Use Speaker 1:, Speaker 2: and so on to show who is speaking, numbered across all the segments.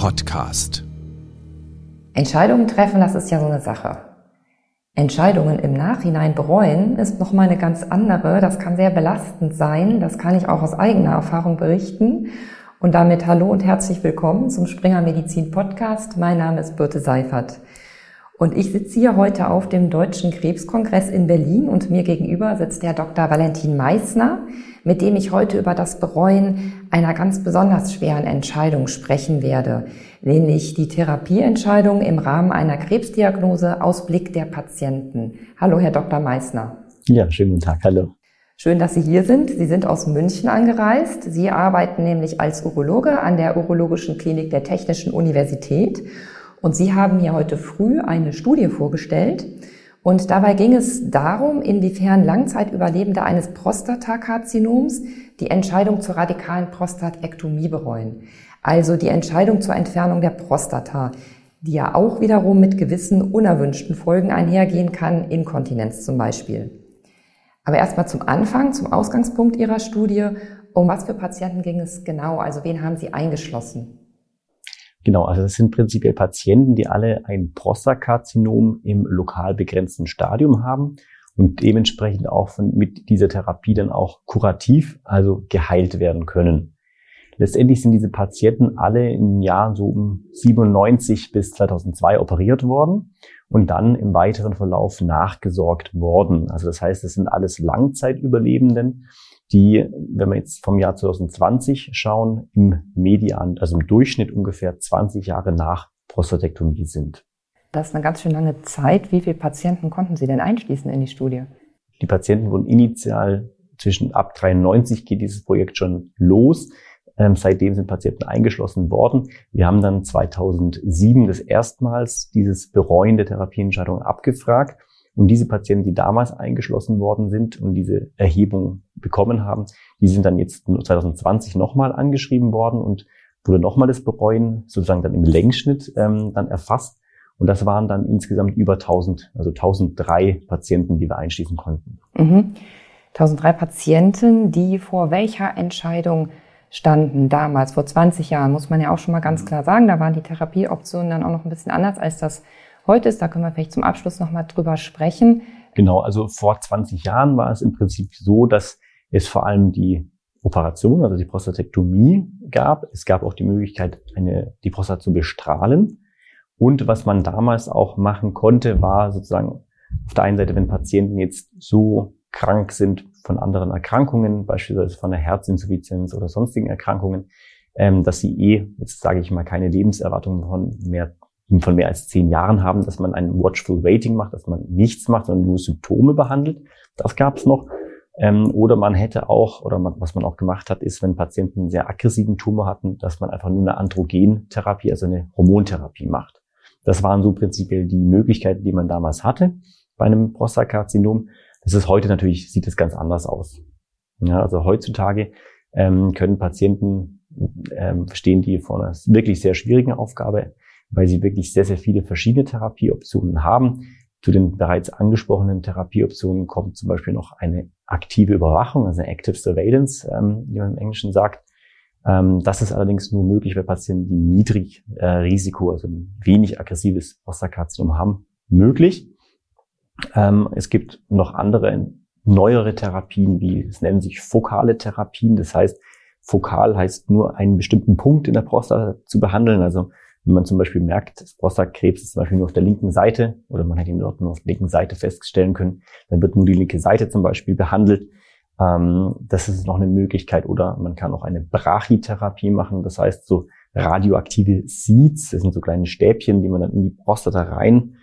Speaker 1: Podcast.
Speaker 2: Entscheidungen treffen, das ist ja so eine Sache. Entscheidungen im Nachhinein bereuen ist nochmal eine ganz andere. Das kann sehr belastend sein. Das kann ich auch aus eigener Erfahrung berichten. Und damit hallo und herzlich willkommen zum Springer Medizin Podcast. Mein Name ist Birte Seifert. Und ich sitze hier heute auf dem Deutschen Krebskongress in Berlin und mir gegenüber sitzt der Dr. Valentin Meissner, mit dem ich heute über das Bereuen einer ganz besonders schweren Entscheidung sprechen werde, nämlich die Therapieentscheidung im Rahmen einer Krebsdiagnose aus Blick der Patienten. Hallo, Herr Dr. Meissner.
Speaker 3: Ja, schönen guten Tag. Hallo.
Speaker 2: Schön, dass Sie hier sind. Sie sind aus München angereist. Sie arbeiten nämlich als Urologe an der Urologischen Klinik der Technischen Universität und Sie haben mir heute früh eine Studie vorgestellt. Und dabei ging es darum, inwiefern Langzeitüberlebende eines Prostatakarzinoms die Entscheidung zur radikalen Prostatektomie bereuen. Also die Entscheidung zur Entfernung der Prostata, die ja auch wiederum mit gewissen unerwünschten Folgen einhergehen kann, Inkontinenz zum Beispiel. Aber erstmal zum Anfang, zum Ausgangspunkt Ihrer Studie. Um was für Patienten ging es genau? Also wen haben Sie eingeschlossen?
Speaker 3: Genau, also das sind prinzipiell Patienten, die alle ein Prostakarzinom im lokal begrenzten Stadium haben und dementsprechend auch von, mit dieser Therapie dann auch kurativ, also geheilt werden können. Letztendlich sind diese Patienten alle in Jahren so um 97 bis 2002 operiert worden und dann im weiteren Verlauf nachgesorgt worden. Also das heißt, das sind alles Langzeitüberlebenden, die, wenn wir jetzt vom Jahr 2020 schauen, im Median, also im Durchschnitt ungefähr 20 Jahre nach Prostatektomie sind.
Speaker 2: Das ist eine ganz schön lange Zeit. Wie viele Patienten konnten Sie denn einschließen in die Studie?
Speaker 3: Die Patienten wurden initial zwischen ab 93 geht dieses Projekt schon los. Ähm, seitdem sind Patienten eingeschlossen worden. Wir haben dann 2007 das erstmals dieses Bereuen der Therapieentscheidung abgefragt und diese Patienten, die damals eingeschlossen worden sind und diese Erhebung bekommen haben, die sind dann jetzt 2020 nochmal angeschrieben worden und wurde nochmal das Bereuen sozusagen dann im Längsschnitt ähm, dann erfasst. Und das waren dann insgesamt über 1000, also 1003 Patienten, die wir einschließen konnten.
Speaker 2: Mhm. 1003 Patienten, die vor welcher Entscheidung standen damals, vor 20 Jahren, muss man ja auch schon mal ganz klar sagen. Da waren die Therapieoptionen dann auch noch ein bisschen anders als das heute ist. Da können wir vielleicht zum Abschluss nochmal drüber sprechen.
Speaker 3: Genau, also vor 20 Jahren war es im Prinzip so, dass es vor allem die Operation, also die Prostatektomie gab. Es gab auch die Möglichkeit, eine, die Prostata zu bestrahlen. Und was man damals auch machen konnte, war sozusagen auf der einen Seite, wenn Patienten jetzt so krank sind von anderen Erkrankungen, beispielsweise von einer Herzinsuffizienz oder sonstigen Erkrankungen, ähm, dass sie eh, jetzt sage ich mal, keine Lebenserwartung von mehr von mehr als zehn Jahren haben, dass man ein Watchful Waiting macht, dass man nichts macht, sondern nur Symptome behandelt. Das gab es noch. Ähm, oder man hätte auch, oder man, was man auch gemacht hat, ist, wenn Patienten einen sehr aggressiven Tumor hatten, dass man einfach nur eine Androgentherapie, also eine Hormontherapie macht. Das waren so prinzipiell die Möglichkeiten, die man damals hatte bei einem Prostakarzinom. Das ist heute natürlich, sieht es ganz anders aus. Ja, also heutzutage ähm, können Patienten ähm, stehen die vor einer wirklich sehr schwierigen Aufgabe weil sie wirklich sehr, sehr viele verschiedene Therapieoptionen haben. Zu den bereits angesprochenen Therapieoptionen kommt zum Beispiel noch eine aktive Überwachung, also eine Active Surveillance, ähm, wie man im Englischen sagt. Ähm, das ist allerdings nur möglich bei Patienten, die niedrig äh, Risiko, also ein wenig aggressives Prostakarzinom haben, möglich. Ähm, es gibt noch andere neuere Therapien, wie es nennen sich fokale Therapien. Das heißt, fokal heißt nur einen bestimmten Punkt in der Prostata zu behandeln. Also wenn man zum Beispiel merkt, das Prostatakrebs ist zum Beispiel nur auf der linken Seite oder man hat ihn dort nur auf der linken Seite feststellen können, dann wird nur die linke Seite zum Beispiel behandelt. Ähm, das ist noch eine Möglichkeit. Oder man kann auch eine Brachytherapie machen. Das heißt so radioaktive Seeds, das sind so kleine Stäbchen, die man dann in die Prostata rein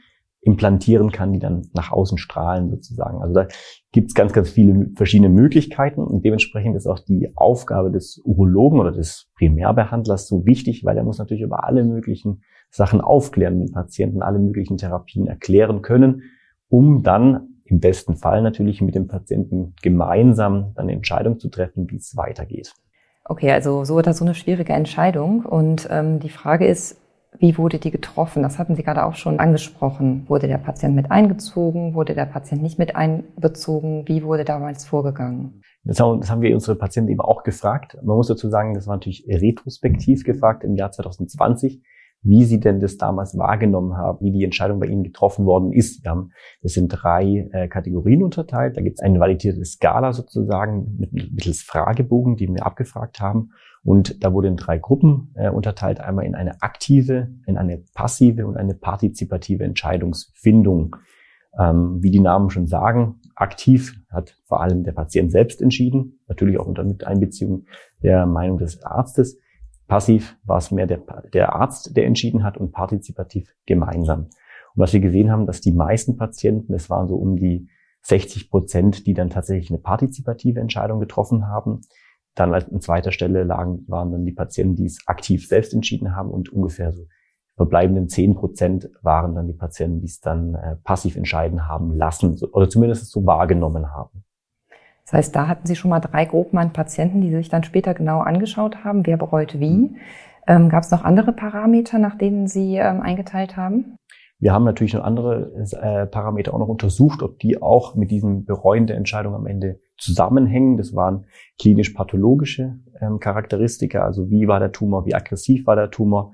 Speaker 3: implantieren kann, die dann nach außen strahlen sozusagen. Also da gibt es ganz, ganz viele verschiedene Möglichkeiten und dementsprechend ist auch die Aufgabe des Urologen oder des Primärbehandlers so wichtig, weil er muss natürlich über alle möglichen Sachen aufklären, den Patienten alle möglichen Therapien erklären können, um dann im besten Fall natürlich mit dem Patienten gemeinsam dann eine Entscheidung zu treffen, wie es weitergeht.
Speaker 2: Okay, also so oder so eine schwierige Entscheidung und ähm, die Frage ist, Wie wurde die getroffen? Das hatten Sie gerade auch schon angesprochen. Wurde der Patient mit eingezogen? Wurde der Patient nicht mit einbezogen? Wie wurde damals vorgegangen?
Speaker 3: Das haben, wir unsere Patienten eben auch gefragt. Man muss dazu sagen, das war natürlich retrospektiv gefragt im Jahr 2020 wie Sie denn das damals wahrgenommen haben, wie die Entscheidung bei Ihnen getroffen worden ist. Wir haben, das sind drei äh, Kategorien unterteilt. Da gibt es eine validierte Skala sozusagen mit, mittels Fragebogen, die wir abgefragt haben. Und da wurde in drei Gruppen äh, unterteilt. Einmal in eine aktive, in eine passive und eine partizipative Entscheidungsfindung. Ähm, wie die Namen schon sagen, aktiv hat vor allem der Patient selbst entschieden, natürlich auch unter Miteinbeziehung der Meinung des Arztes. Passiv war es mehr der, der Arzt, der entschieden hat und partizipativ gemeinsam. Und was wir gesehen haben, dass die meisten Patienten, es waren so um die 60 Prozent, die dann tatsächlich eine partizipative Entscheidung getroffen haben. Dann an zweiter Stelle lagen, waren dann die Patienten, die es aktiv selbst entschieden haben und ungefähr so verbleibenden 10 Prozent waren dann die Patienten, die es dann äh, passiv entscheiden haben lassen oder zumindest so wahrgenommen haben.
Speaker 2: Das heißt, da hatten Sie schon mal drei Gruppen an Patienten, die sich dann später genau angeschaut haben, wer bereut wie. Mhm. Ähm, Gab es noch andere Parameter, nach denen Sie ähm, eingeteilt haben?
Speaker 3: Wir haben natürlich noch andere äh, Parameter auch noch untersucht, ob die auch mit diesem Bereuen der Entscheidung am Ende zusammenhängen. Das waren klinisch-pathologische ähm, Charakteristika, also wie war der Tumor, wie aggressiv war der Tumor,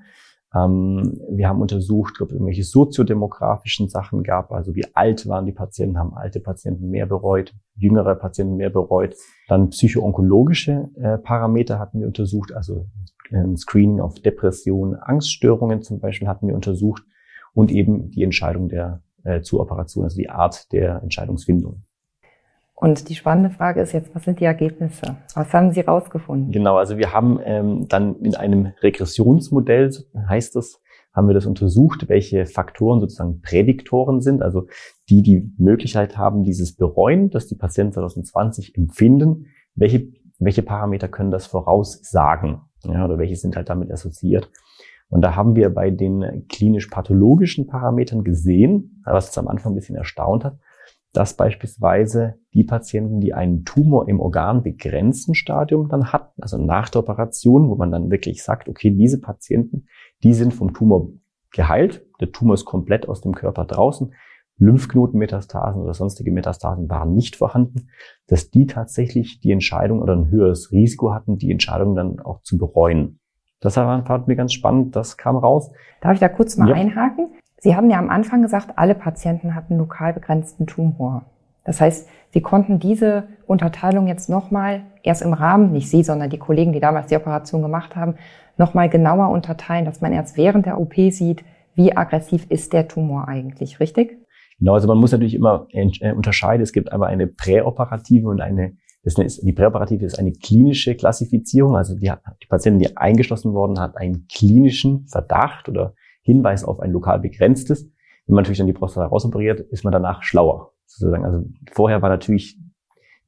Speaker 3: ähm, wir haben untersucht, ob es irgendwelche soziodemografischen Sachen gab, also wie alt waren die Patienten, haben alte Patienten mehr bereut, jüngere Patienten mehr bereut. Dann psychoonkologische äh, Parameter hatten wir untersucht, also ein Screening auf Depressionen, Angststörungen zum Beispiel hatten wir untersucht und eben die Entscheidung der äh, zur also die Art der Entscheidungsfindung.
Speaker 2: Und die spannende Frage ist jetzt, was sind die Ergebnisse? Was haben Sie rausgefunden?
Speaker 3: Genau, also wir haben ähm, dann in einem Regressionsmodell, heißt es, haben wir das untersucht, welche Faktoren sozusagen Prädiktoren sind, also die die Möglichkeit haben, dieses Bereuen, das die Patienten 2020 empfinden, welche, welche Parameter können das voraussagen ja, oder welche sind halt damit assoziiert. Und da haben wir bei den klinisch-pathologischen Parametern gesehen, was uns am Anfang ein bisschen erstaunt hat, dass beispielsweise die Patienten, die einen Tumor im organbegrenzten Stadium dann hatten, also nach der Operation, wo man dann wirklich sagt, okay, diese Patienten, die sind vom Tumor geheilt, der Tumor ist komplett aus dem Körper draußen, Lymphknotenmetastasen oder sonstige Metastasen waren nicht vorhanden, dass die tatsächlich die Entscheidung oder ein höheres Risiko hatten, die Entscheidung dann auch zu bereuen. Das fand mir ganz spannend, das kam raus.
Speaker 2: Darf ich da kurz mal ja. einhaken? Sie haben ja am Anfang gesagt, alle Patienten hatten lokal begrenzten Tumor. Das heißt, Sie konnten diese Unterteilung jetzt nochmal erst im Rahmen, nicht Sie, sondern die Kollegen, die damals die Operation gemacht haben, nochmal genauer unterteilen, dass man erst während der OP sieht, wie aggressiv ist der Tumor eigentlich, richtig?
Speaker 3: Genau, also man muss natürlich immer äh, unterscheiden. Es gibt aber eine präoperative und eine, das ist, die präoperative ist eine klinische Klassifizierung. Also die, die Patientin, die eingeschlossen worden hat, einen klinischen Verdacht oder Hinweis auf ein lokal begrenztes. Wenn man natürlich dann die Prostata rausoperiert, ist man danach schlauer. Sozusagen. Also vorher war natürlich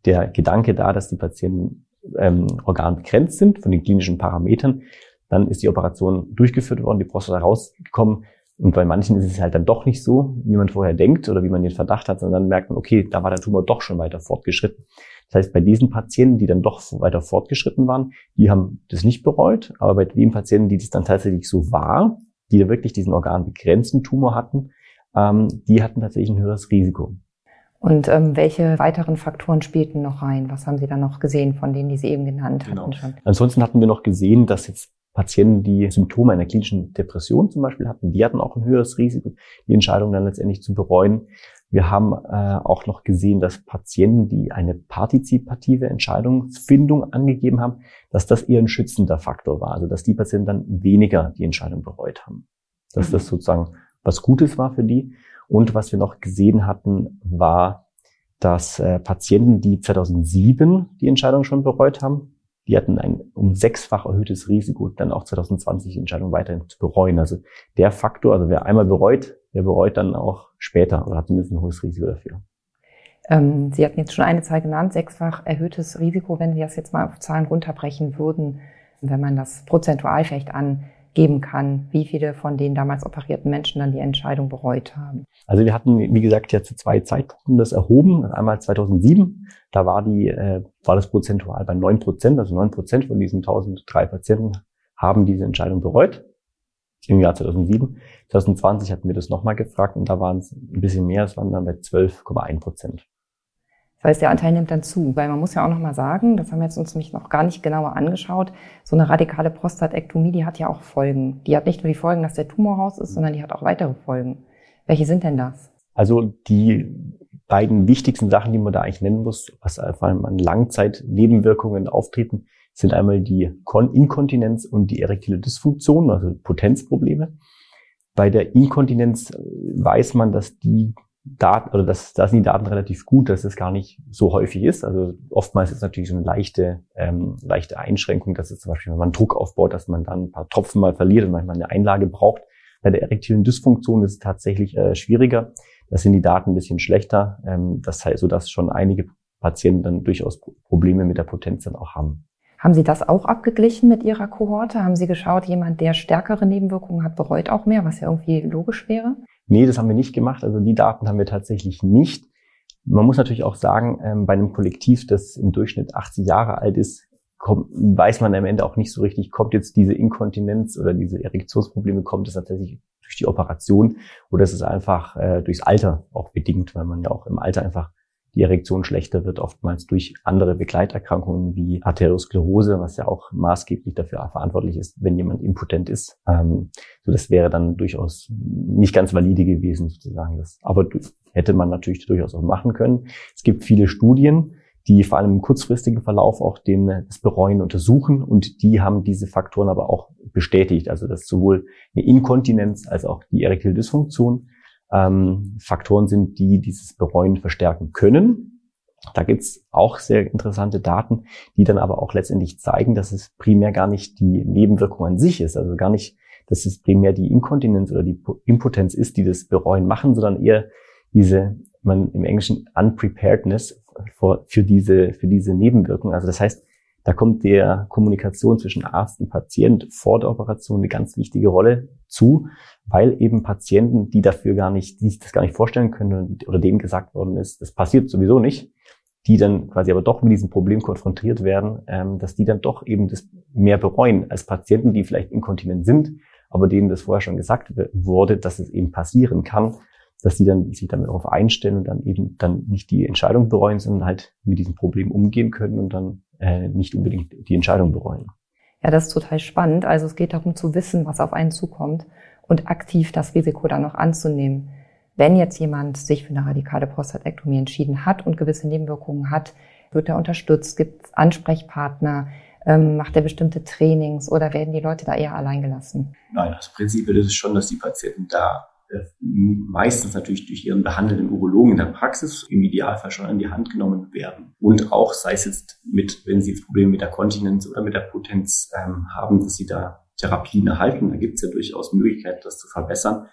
Speaker 3: der Gedanke da, dass die Patienten ähm, organbegrenzt sind von den klinischen Parametern. Dann ist die Operation durchgeführt worden, die Prostata rausgekommen. Und bei manchen ist es halt dann doch nicht so, wie man vorher denkt oder wie man den Verdacht hat, sondern dann merkt man, okay, da war der Tumor doch schon weiter fortgeschritten. Das heißt, bei diesen Patienten, die dann doch weiter fortgeschritten waren, die haben das nicht bereut. Aber bei den Patienten, die das dann tatsächlich so war, die wirklich diesen organbegrenzten Tumor hatten, ähm, die hatten tatsächlich ein höheres Risiko.
Speaker 2: Und ähm, welche weiteren Faktoren spielten noch rein? Was haben Sie da noch gesehen von denen, die Sie eben genannt genau. hatten schon?
Speaker 3: Ansonsten hatten wir noch gesehen, dass jetzt Patienten, die Symptome einer klinischen Depression zum Beispiel hatten, die hatten auch ein höheres Risiko, die Entscheidung dann letztendlich zu bereuen. Wir haben äh, auch noch gesehen, dass Patienten, die eine partizipative Entscheidungsfindung angegeben haben, dass das eher ein schützender Faktor war. Also dass die Patienten dann weniger die Entscheidung bereut haben. Dass mhm. das sozusagen was Gutes war für die. Und was wir noch gesehen hatten, war, dass äh, Patienten, die 2007 die Entscheidung schon bereut haben, die hatten ein um sechsfach erhöhtes Risiko, dann auch 2020 die Entscheidung weiterhin zu bereuen. Also der Faktor, also wer einmal bereut, der bereut dann auch später oder hat zumindest ein hohes Risiko dafür.
Speaker 2: Ähm, Sie hatten jetzt schon eine Zahl genannt, sechsfach erhöhtes Risiko, wenn Sie das jetzt mal auf Zahlen runterbrechen würden, wenn man das prozentual vielleicht angeben kann, wie viele von den damals operierten Menschen dann die Entscheidung bereut haben.
Speaker 3: Also wir hatten, wie gesagt, ja zu zwei Zeitpunkten das erhoben. Einmal 2007, da war die, äh, war das prozentual bei neun Prozent, also neun Prozent von diesen 1003 Patienten haben diese Entscheidung bereut. im Jahr 2007. 2020 hatten wir das nochmal gefragt und da waren es ein bisschen mehr, es waren dann bei 12,1 Prozent.
Speaker 2: Das heißt, der Anteil nimmt dann zu, weil man muss ja auch nochmal sagen, das haben wir jetzt uns nämlich noch gar nicht genauer angeschaut, so eine radikale Prostatektomie, die hat ja auch Folgen. Die hat nicht nur die Folgen, dass der Tumor raus ist, sondern die hat auch weitere Folgen. Welche sind denn das?
Speaker 3: Also die beiden wichtigsten Sachen, die man da eigentlich nennen muss, was vor allem an Langzeitnebenwirkungen auftreten, sind einmal die Inkontinenz und die erektile Dysfunktion, also Potenzprobleme. Bei der Inkontinenz weiß man, dass die Daten, oder dass, da sind die Daten relativ gut, dass es gar nicht so häufig ist. Also oftmals ist es natürlich so eine leichte, ähm, leichte Einschränkung, dass es zum Beispiel, wenn man Druck aufbaut, dass man dann ein paar Tropfen mal verliert und manchmal eine Einlage braucht. Bei der erektilen Dysfunktion ist es tatsächlich äh, schwieriger. Da sind die Daten ein bisschen schlechter. Ähm, das heißt, so dass schon einige Patienten dann durchaus Probleme mit der Potenz dann auch haben.
Speaker 2: Haben Sie das auch abgeglichen mit Ihrer Kohorte? Haben Sie geschaut, jemand, der stärkere Nebenwirkungen hat, bereut auch mehr, was ja irgendwie logisch wäre?
Speaker 3: Nee, das haben wir nicht gemacht. Also die Daten haben wir tatsächlich nicht. Man muss natürlich auch sagen, ähm, bei einem Kollektiv, das im Durchschnitt 80 Jahre alt ist, kommt, weiß man am Ende auch nicht so richtig, kommt jetzt diese Inkontinenz oder diese Erektionsprobleme, kommt es tatsächlich durch die Operation oder ist es einfach äh, durchs Alter auch bedingt, weil man ja auch im Alter einfach die Erektion schlechter wird, oftmals durch andere Begleiterkrankungen wie Arteriosklerose, was ja auch maßgeblich dafür verantwortlich ist, wenn jemand impotent ist. Ähm, so das wäre dann durchaus nicht ganz valide gewesen, sozusagen. Das, aber hätte man natürlich durchaus auch machen können. Es gibt viele Studien, die vor allem im kurzfristigen Verlauf auch den, das Bereuen untersuchen und die haben diese Faktoren aber auch bestätigt. Also dass sowohl eine Inkontinenz als auch die erektile Dysfunktion ähm, Faktoren sind, die dieses Bereuen verstärken können. Da gibt's auch sehr interessante Daten, die dann aber auch letztendlich zeigen, dass es primär gar nicht die Nebenwirkung an sich ist, also gar nicht, dass es primär die Inkontinenz oder die Impotenz ist, die das Bereuen machen, sondern eher diese, man im Englischen Unpreparedness für, für diese, für diese Nebenwirkung. Also das heißt, da kommt der Kommunikation zwischen Arzt und Patient vor der Operation eine ganz wichtige Rolle zu, weil eben Patienten, die dafür gar nicht, die sich das gar nicht vorstellen können oder denen gesagt worden ist, das passiert sowieso nicht, die dann quasi aber doch mit diesem Problem konfrontiert werden, ähm, dass die dann doch eben das mehr bereuen als Patienten, die vielleicht inkontinent sind, aber denen das vorher schon gesagt wurde, dass es eben passieren kann, dass die dann sich damit darauf einstellen und dann eben dann nicht die Entscheidung bereuen, sondern halt mit diesem Problem umgehen können und dann äh, nicht unbedingt die Entscheidung bereuen.
Speaker 2: Ja, das ist total spannend. Also es geht darum zu wissen, was auf einen zukommt und aktiv das Risiko dann noch anzunehmen. Wenn jetzt jemand sich für eine radikale Prostatektomie entschieden hat und gewisse Nebenwirkungen hat, wird er unterstützt, gibt es Ansprechpartner, ähm, macht er bestimmte Trainings oder werden die Leute da eher allein gelassen?
Speaker 3: Nein, das Prinzip ist es schon, dass die Patienten da meistens natürlich durch ihren behandelnden Urologen in der Praxis im Idealfall schon an die Hand genommen werden. Und auch sei es jetzt mit, wenn sie Probleme mit der Kontinenz oder mit der Potenz ähm, haben, dass sie da Therapien erhalten. Da gibt es ja durchaus Möglichkeiten, das zu verbessern.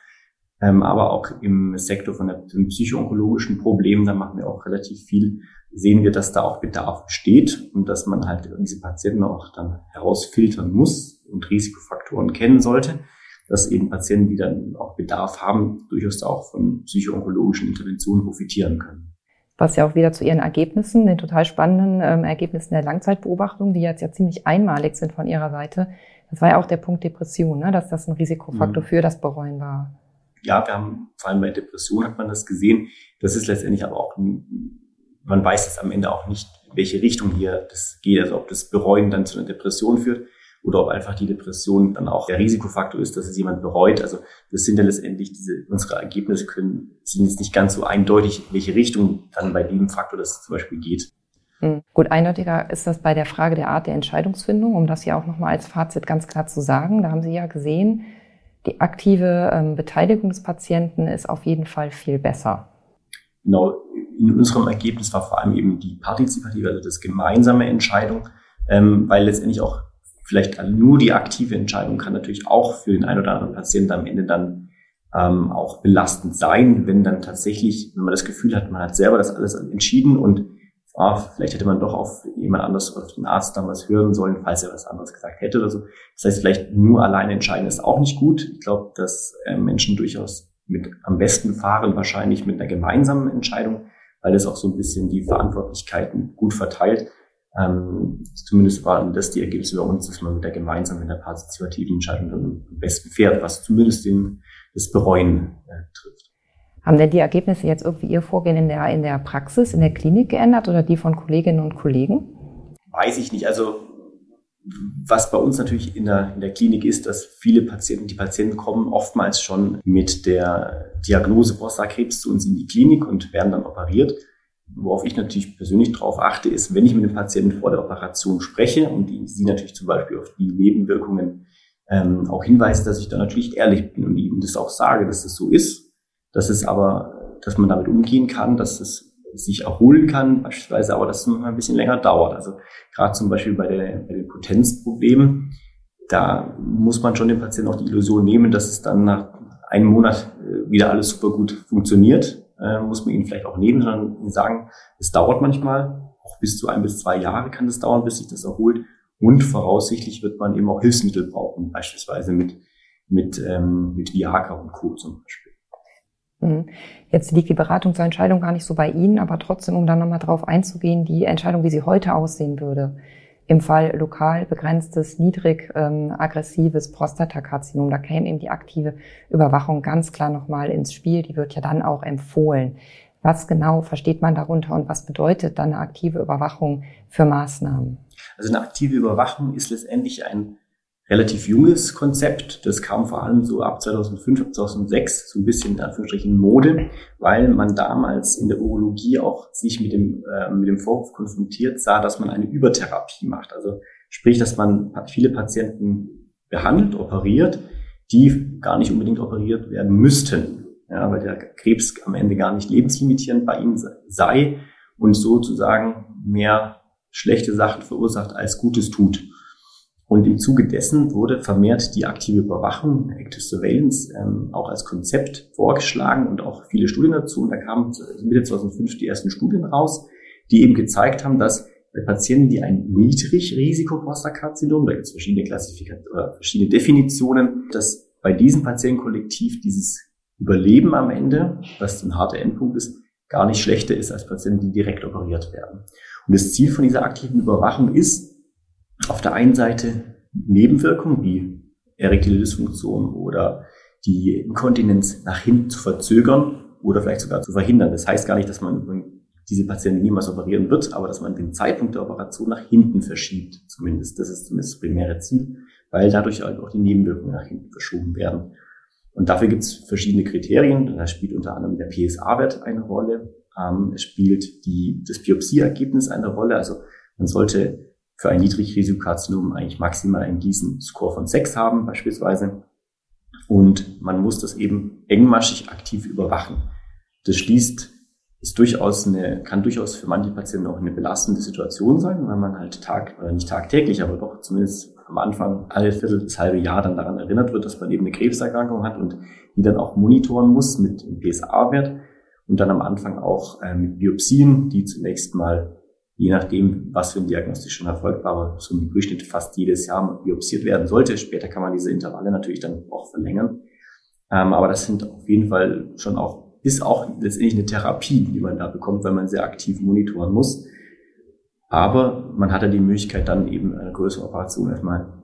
Speaker 3: Ähm, aber auch im Sektor von den psychoonkologischen Problemen, da machen wir auch relativ viel, sehen wir, dass da auch Bedarf besteht und dass man halt diese Patienten auch dann herausfiltern muss und Risikofaktoren kennen sollte dass eben Patienten, die dann auch Bedarf haben, durchaus auch von psychoonkologischen Interventionen profitieren können.
Speaker 2: Was ja auch wieder zu Ihren Ergebnissen, den total spannenden ähm, Ergebnissen der Langzeitbeobachtung, die jetzt ja ziemlich einmalig sind von Ihrer Seite, das war ja auch der Punkt Depression, ne? dass das ein Risikofaktor mhm. für das Bereuen war.
Speaker 3: Ja, wir haben, vor allem bei Depression hat man das gesehen. Das ist letztendlich aber auch, man weiß es am Ende auch nicht, welche Richtung hier das geht, also ob das Bereuen dann zu einer Depression führt oder ob einfach die Depression dann auch der Risikofaktor ist, dass es jemand bereut. Also das sind ja letztendlich diese, unsere Ergebnisse können, sind jetzt nicht ganz so eindeutig, in welche Richtung dann bei dem Faktor das zum Beispiel geht.
Speaker 2: Hm. Gut, eindeutiger ist das bei der Frage der Art der Entscheidungsfindung, um das ja auch nochmal als Fazit ganz klar zu sagen. Da haben Sie ja gesehen, die aktive ähm, Beteiligung des Patienten ist auf jeden Fall viel besser.
Speaker 3: Genau, in unserem Ergebnis war vor allem eben die partizipative, also das gemeinsame Entscheidung, ähm, weil letztendlich auch vielleicht nur die aktive Entscheidung kann natürlich auch für den einen oder anderen Patienten am Ende dann ähm, auch belastend sein, wenn dann tatsächlich, wenn man das Gefühl hat, man hat selber das alles entschieden und ah, vielleicht hätte man doch auf jemand anderes, auf den Arzt damals hören sollen, falls er was anderes gesagt hätte oder so. Das heißt, vielleicht nur alleine entscheiden ist auch nicht gut. Ich glaube, dass äh, Menschen durchaus mit am besten fahren, wahrscheinlich mit einer gemeinsamen Entscheidung, weil das auch so ein bisschen die Verantwortlichkeiten gut verteilt. Ähm, zumindest waren das die Ergebnisse bei uns, dass man mit der gemeinsam mit der partizipativen Entscheidung dann am besten fährt, was zumindest den, das Bereuen äh, trifft.
Speaker 2: Haben denn die Ergebnisse jetzt irgendwie Ihr Vorgehen in der, in der Praxis, in der Klinik geändert oder die von Kolleginnen und Kollegen?
Speaker 3: Weiß ich nicht. Also was bei uns natürlich in der, in der Klinik ist, dass viele Patienten, die Patienten kommen oftmals schon mit der Diagnose Prostatakrebs zu uns in die Klinik und werden dann operiert. Worauf ich natürlich persönlich darauf achte, ist, wenn ich mit dem Patienten vor der Operation spreche und die, sie natürlich zum Beispiel auf die Nebenwirkungen ähm, auch hinweise, dass ich da natürlich ehrlich bin und ihnen das auch sage, dass das so ist, dass es aber, dass man damit umgehen kann, dass es sich erholen kann, beispielsweise, aber dass es noch ein bisschen länger dauert. Also gerade zum Beispiel bei, der, bei den Potenzproblemen, da muss man schon dem Patienten auch die Illusion nehmen, dass es dann nach einem Monat äh, wieder alles super gut funktioniert äh, muss man ihnen vielleicht auch nehmen, sondern ihnen sagen, es dauert manchmal, auch bis zu ein bis zwei Jahre kann es dauern, bis sich das erholt. Und voraussichtlich wird man eben auch Hilfsmittel brauchen, beispielsweise mit, mit, ähm, mit Viagra und Co. zum Beispiel.
Speaker 2: Mhm. Jetzt liegt die Beratung zur Entscheidung gar nicht so bei Ihnen, aber trotzdem, um dann nochmal drauf einzugehen, die Entscheidung, wie sie heute aussehen würde im Fall lokal begrenztes, niedrig ähm, aggressives Prostatakarzinom. Da käme eben die aktive Überwachung ganz klar nochmal ins Spiel. Die wird ja dann auch empfohlen. Was genau versteht man darunter und was bedeutet dann eine aktive Überwachung für Maßnahmen?
Speaker 3: Also eine aktive Überwachung ist letztendlich ein relativ junges Konzept. Das kam vor allem so ab 2005, 2006 so ein bisschen in Anführungsstrichen Mode, weil man damals in der Urologie auch sich mit dem, äh, mit dem Vorwurf konfrontiert sah, dass man eine Übertherapie macht. Also sprich, dass man viele Patienten behandelt, operiert, die gar nicht unbedingt operiert werden müssten, ja, weil der Krebs am Ende gar nicht lebenslimitierend bei ihnen sei und sozusagen mehr schlechte Sachen verursacht als Gutes tut. Und im Zuge dessen wurde vermehrt die aktive Überwachung, Active Surveillance, ähm, auch als Konzept vorgeschlagen und auch viele Studien dazu. Und da kamen Mitte 2005 die ersten Studien raus, die eben gezeigt haben, dass bei Patienten, die ein Niedrigrisiko-Prostakarzinom, da gibt es verschiedene Klassifikationen oder verschiedene Definitionen, dass bei diesem Patientenkollektiv dieses Überleben am Ende, was ein harter Endpunkt ist, gar nicht schlechter ist als Patienten, die direkt operiert werden. Und das Ziel von dieser aktiven Überwachung ist, auf der einen Seite Nebenwirkungen wie erektile Dysfunktion oder die Inkontinenz nach hinten zu verzögern oder vielleicht sogar zu verhindern. Das heißt gar nicht, dass man diese Patienten niemals operieren wird, aber dass man den Zeitpunkt der Operation nach hinten verschiebt, zumindest. Das ist zumindest das primäre Ziel, weil dadurch halt auch die Nebenwirkungen nach hinten verschoben werden. Und dafür gibt es verschiedene Kriterien. Da spielt unter anderem der PSA-Wert eine Rolle. Ähm, es spielt die, das Biopsieergebnis eine Rolle. Also man sollte für ein Niedrigrisikokarzinom eigentlich maximal einen Gießen-Score von 6 haben beispielsweise. Und man muss das eben engmaschig aktiv überwachen. Das schließt, ist durchaus eine, kann durchaus für manche Patienten auch eine belastende Situation sein, weil man halt Tag, oder nicht tagtäglich, aber doch zumindest am Anfang alle Viertel bis halbe Jahr dann daran erinnert wird, dass man eben eine Krebserkrankung hat und die dann auch monitoren muss mit dem PSA-Wert und dann am Anfang auch äh, mit Biopsien, die zunächst mal je nachdem, was für ein Diagnostisch schon erfolgt war, aber so im Durchschnitt fast jedes Jahr biopsiert werden sollte. Später kann man diese Intervalle natürlich dann auch verlängern. Ähm, aber das sind auf jeden Fall schon auch, ist auch letztendlich eine Therapie, die man da bekommt, weil man sehr aktiv monitoren muss. Aber man hat ja die Möglichkeit, dann eben eine größere Operation erstmal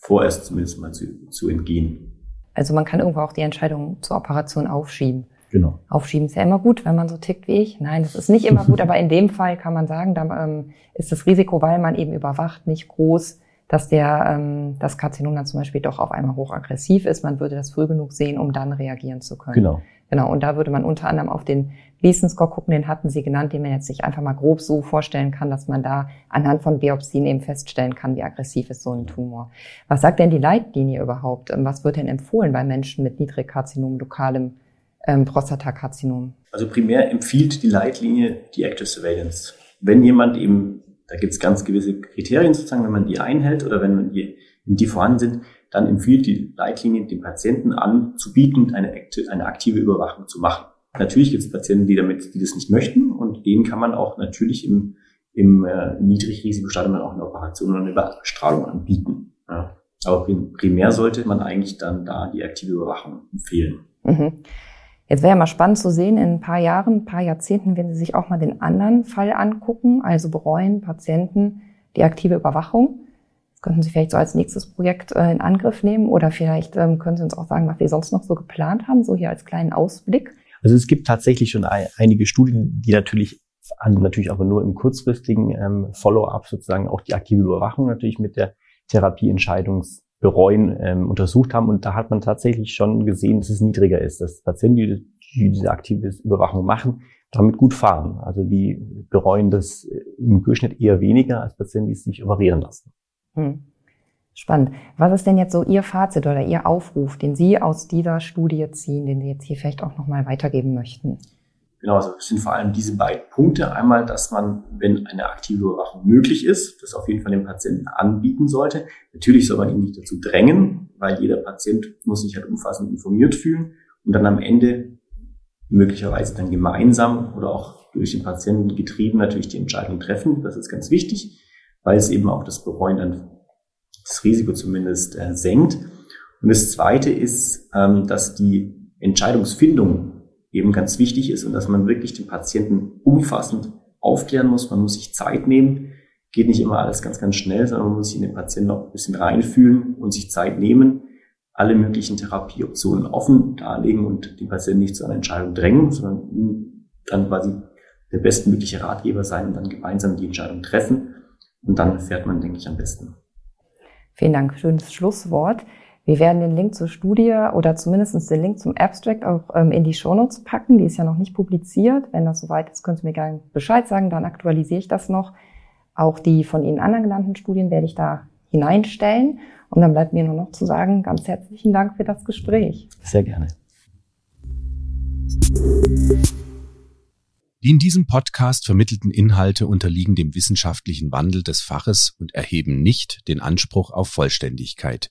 Speaker 3: vorerst zumindest mal zu, zu entgehen.
Speaker 2: Also man kann irgendwo auch die Entscheidung zur Operation aufschieben.
Speaker 3: Genau.
Speaker 2: Aufschieben ist ja immer gut, wenn man so tickt wie ich. Nein, das ist nicht immer gut, aber in dem Fall kann man sagen, da ähm, ist das Risiko, weil man eben überwacht, nicht groß, dass der ähm, das Karzinom dann zum Beispiel doch auf einmal hochaggressiv ist. Man würde das früh genug sehen, um dann reagieren zu können.
Speaker 3: Genau.
Speaker 2: Genau. Und da würde man unter anderem auf den Gleason-Score gucken, den hatten Sie genannt, den man jetzt sich einfach mal grob so vorstellen kann, dass man da anhand von Biopsien eben feststellen kann, wie aggressiv ist so ein Tumor. Was sagt denn die Leitlinie überhaupt? Ähm, was wird denn empfohlen bei Menschen mit Niedrigkarzinom, lokalem ähm, Prostatakarzinom?
Speaker 3: Also primär empfiehlt die Leitlinie die Active Surveillance. Wenn jemand eben, da gibt es ganz gewisse Kriterien sozusagen, wenn man die einhält oder wenn die, die vorhanden sind, dann empfiehlt die Leitlinie dem Patienten anzubieten, eine, eine aktive Überwachung zu machen. Natürlich gibt es Patienten, die damit, die das nicht möchten und denen kann man auch natürlich im, im äh, Niedrigrisikostadium dann auch eine Operation oder eine Überstrahlung anbieten. Ja. Aber primär sollte man eigentlich dann da die aktive Überwachung empfehlen.
Speaker 2: Mhm. Jetzt wäre ja mal spannend zu sehen, in ein paar Jahren, ein paar Jahrzehnten, wenn Sie sich auch mal den anderen Fall angucken, also bereuen, Patienten die aktive Überwachung. Das könnten Sie vielleicht so als nächstes Projekt äh, in Angriff nehmen oder vielleicht ähm, können Sie uns auch sagen, was Sie sonst noch so geplant haben, so hier als kleinen Ausblick.
Speaker 3: Also es gibt tatsächlich schon ein, einige Studien, die natürlich natürlich aber nur im kurzfristigen ähm, Follow-up sozusagen auch die aktive Überwachung natürlich mit der Therapieentscheidungsbereuen ähm, untersucht haben. Und da hat man tatsächlich schon gesehen, dass es niedriger ist, dass Patienten, die, die diese aktive Überwachung machen, damit gut fahren. Also die bereuen das im Durchschnitt eher weniger als Patienten, die es sich operieren lassen. Hm.
Speaker 2: Spannend. Was ist denn jetzt so Ihr Fazit oder Ihr Aufruf, den Sie aus dieser Studie ziehen, den Sie jetzt hier vielleicht auch nochmal weitergeben möchten?
Speaker 3: Genau, also es sind vor allem diese beiden Punkte. Einmal, dass man, wenn eine aktive Überwachung möglich ist, das auf jeden Fall dem Patienten anbieten sollte. Natürlich soll man ihn nicht dazu drängen, weil jeder Patient muss sich halt umfassend informiert fühlen und dann am Ende möglicherweise dann gemeinsam oder auch durch den Patienten getrieben natürlich die Entscheidung treffen. Das ist ganz wichtig, weil es eben auch das Bereuen dann das Risiko zumindest äh, senkt. Und das Zweite ist, ähm, dass die Entscheidungsfindung eben ganz wichtig ist und dass man wirklich den Patienten umfassend aufklären muss. Man muss sich Zeit nehmen. Geht nicht immer alles ganz, ganz schnell, sondern man muss sich in den Patienten noch ein bisschen reinfühlen und sich Zeit nehmen, alle möglichen Therapieoptionen offen darlegen und den Patienten nicht zu einer Entscheidung drängen, sondern ihm dann quasi der bestmögliche Ratgeber sein und dann gemeinsam die Entscheidung treffen. Und dann fährt man, denke ich, am besten.
Speaker 2: Vielen Dank. Schönes Schlusswort. Wir werden den Link zur Studie oder zumindest den Link zum Abstract auch ähm, in die Shownotes packen. Die ist ja noch nicht publiziert. Wenn das soweit ist, könnt ihr mir gerne Bescheid sagen, dann aktualisiere ich das noch. Auch die von Ihnen anderen genannten Studien werde ich da hineinstellen. Und dann bleibt mir nur noch zu sagen, ganz herzlichen Dank für das Gespräch.
Speaker 3: Sehr gerne.
Speaker 1: Die in diesem Podcast vermittelten Inhalte unterliegen dem wissenschaftlichen Wandel des Faches und erheben nicht den Anspruch auf Vollständigkeit.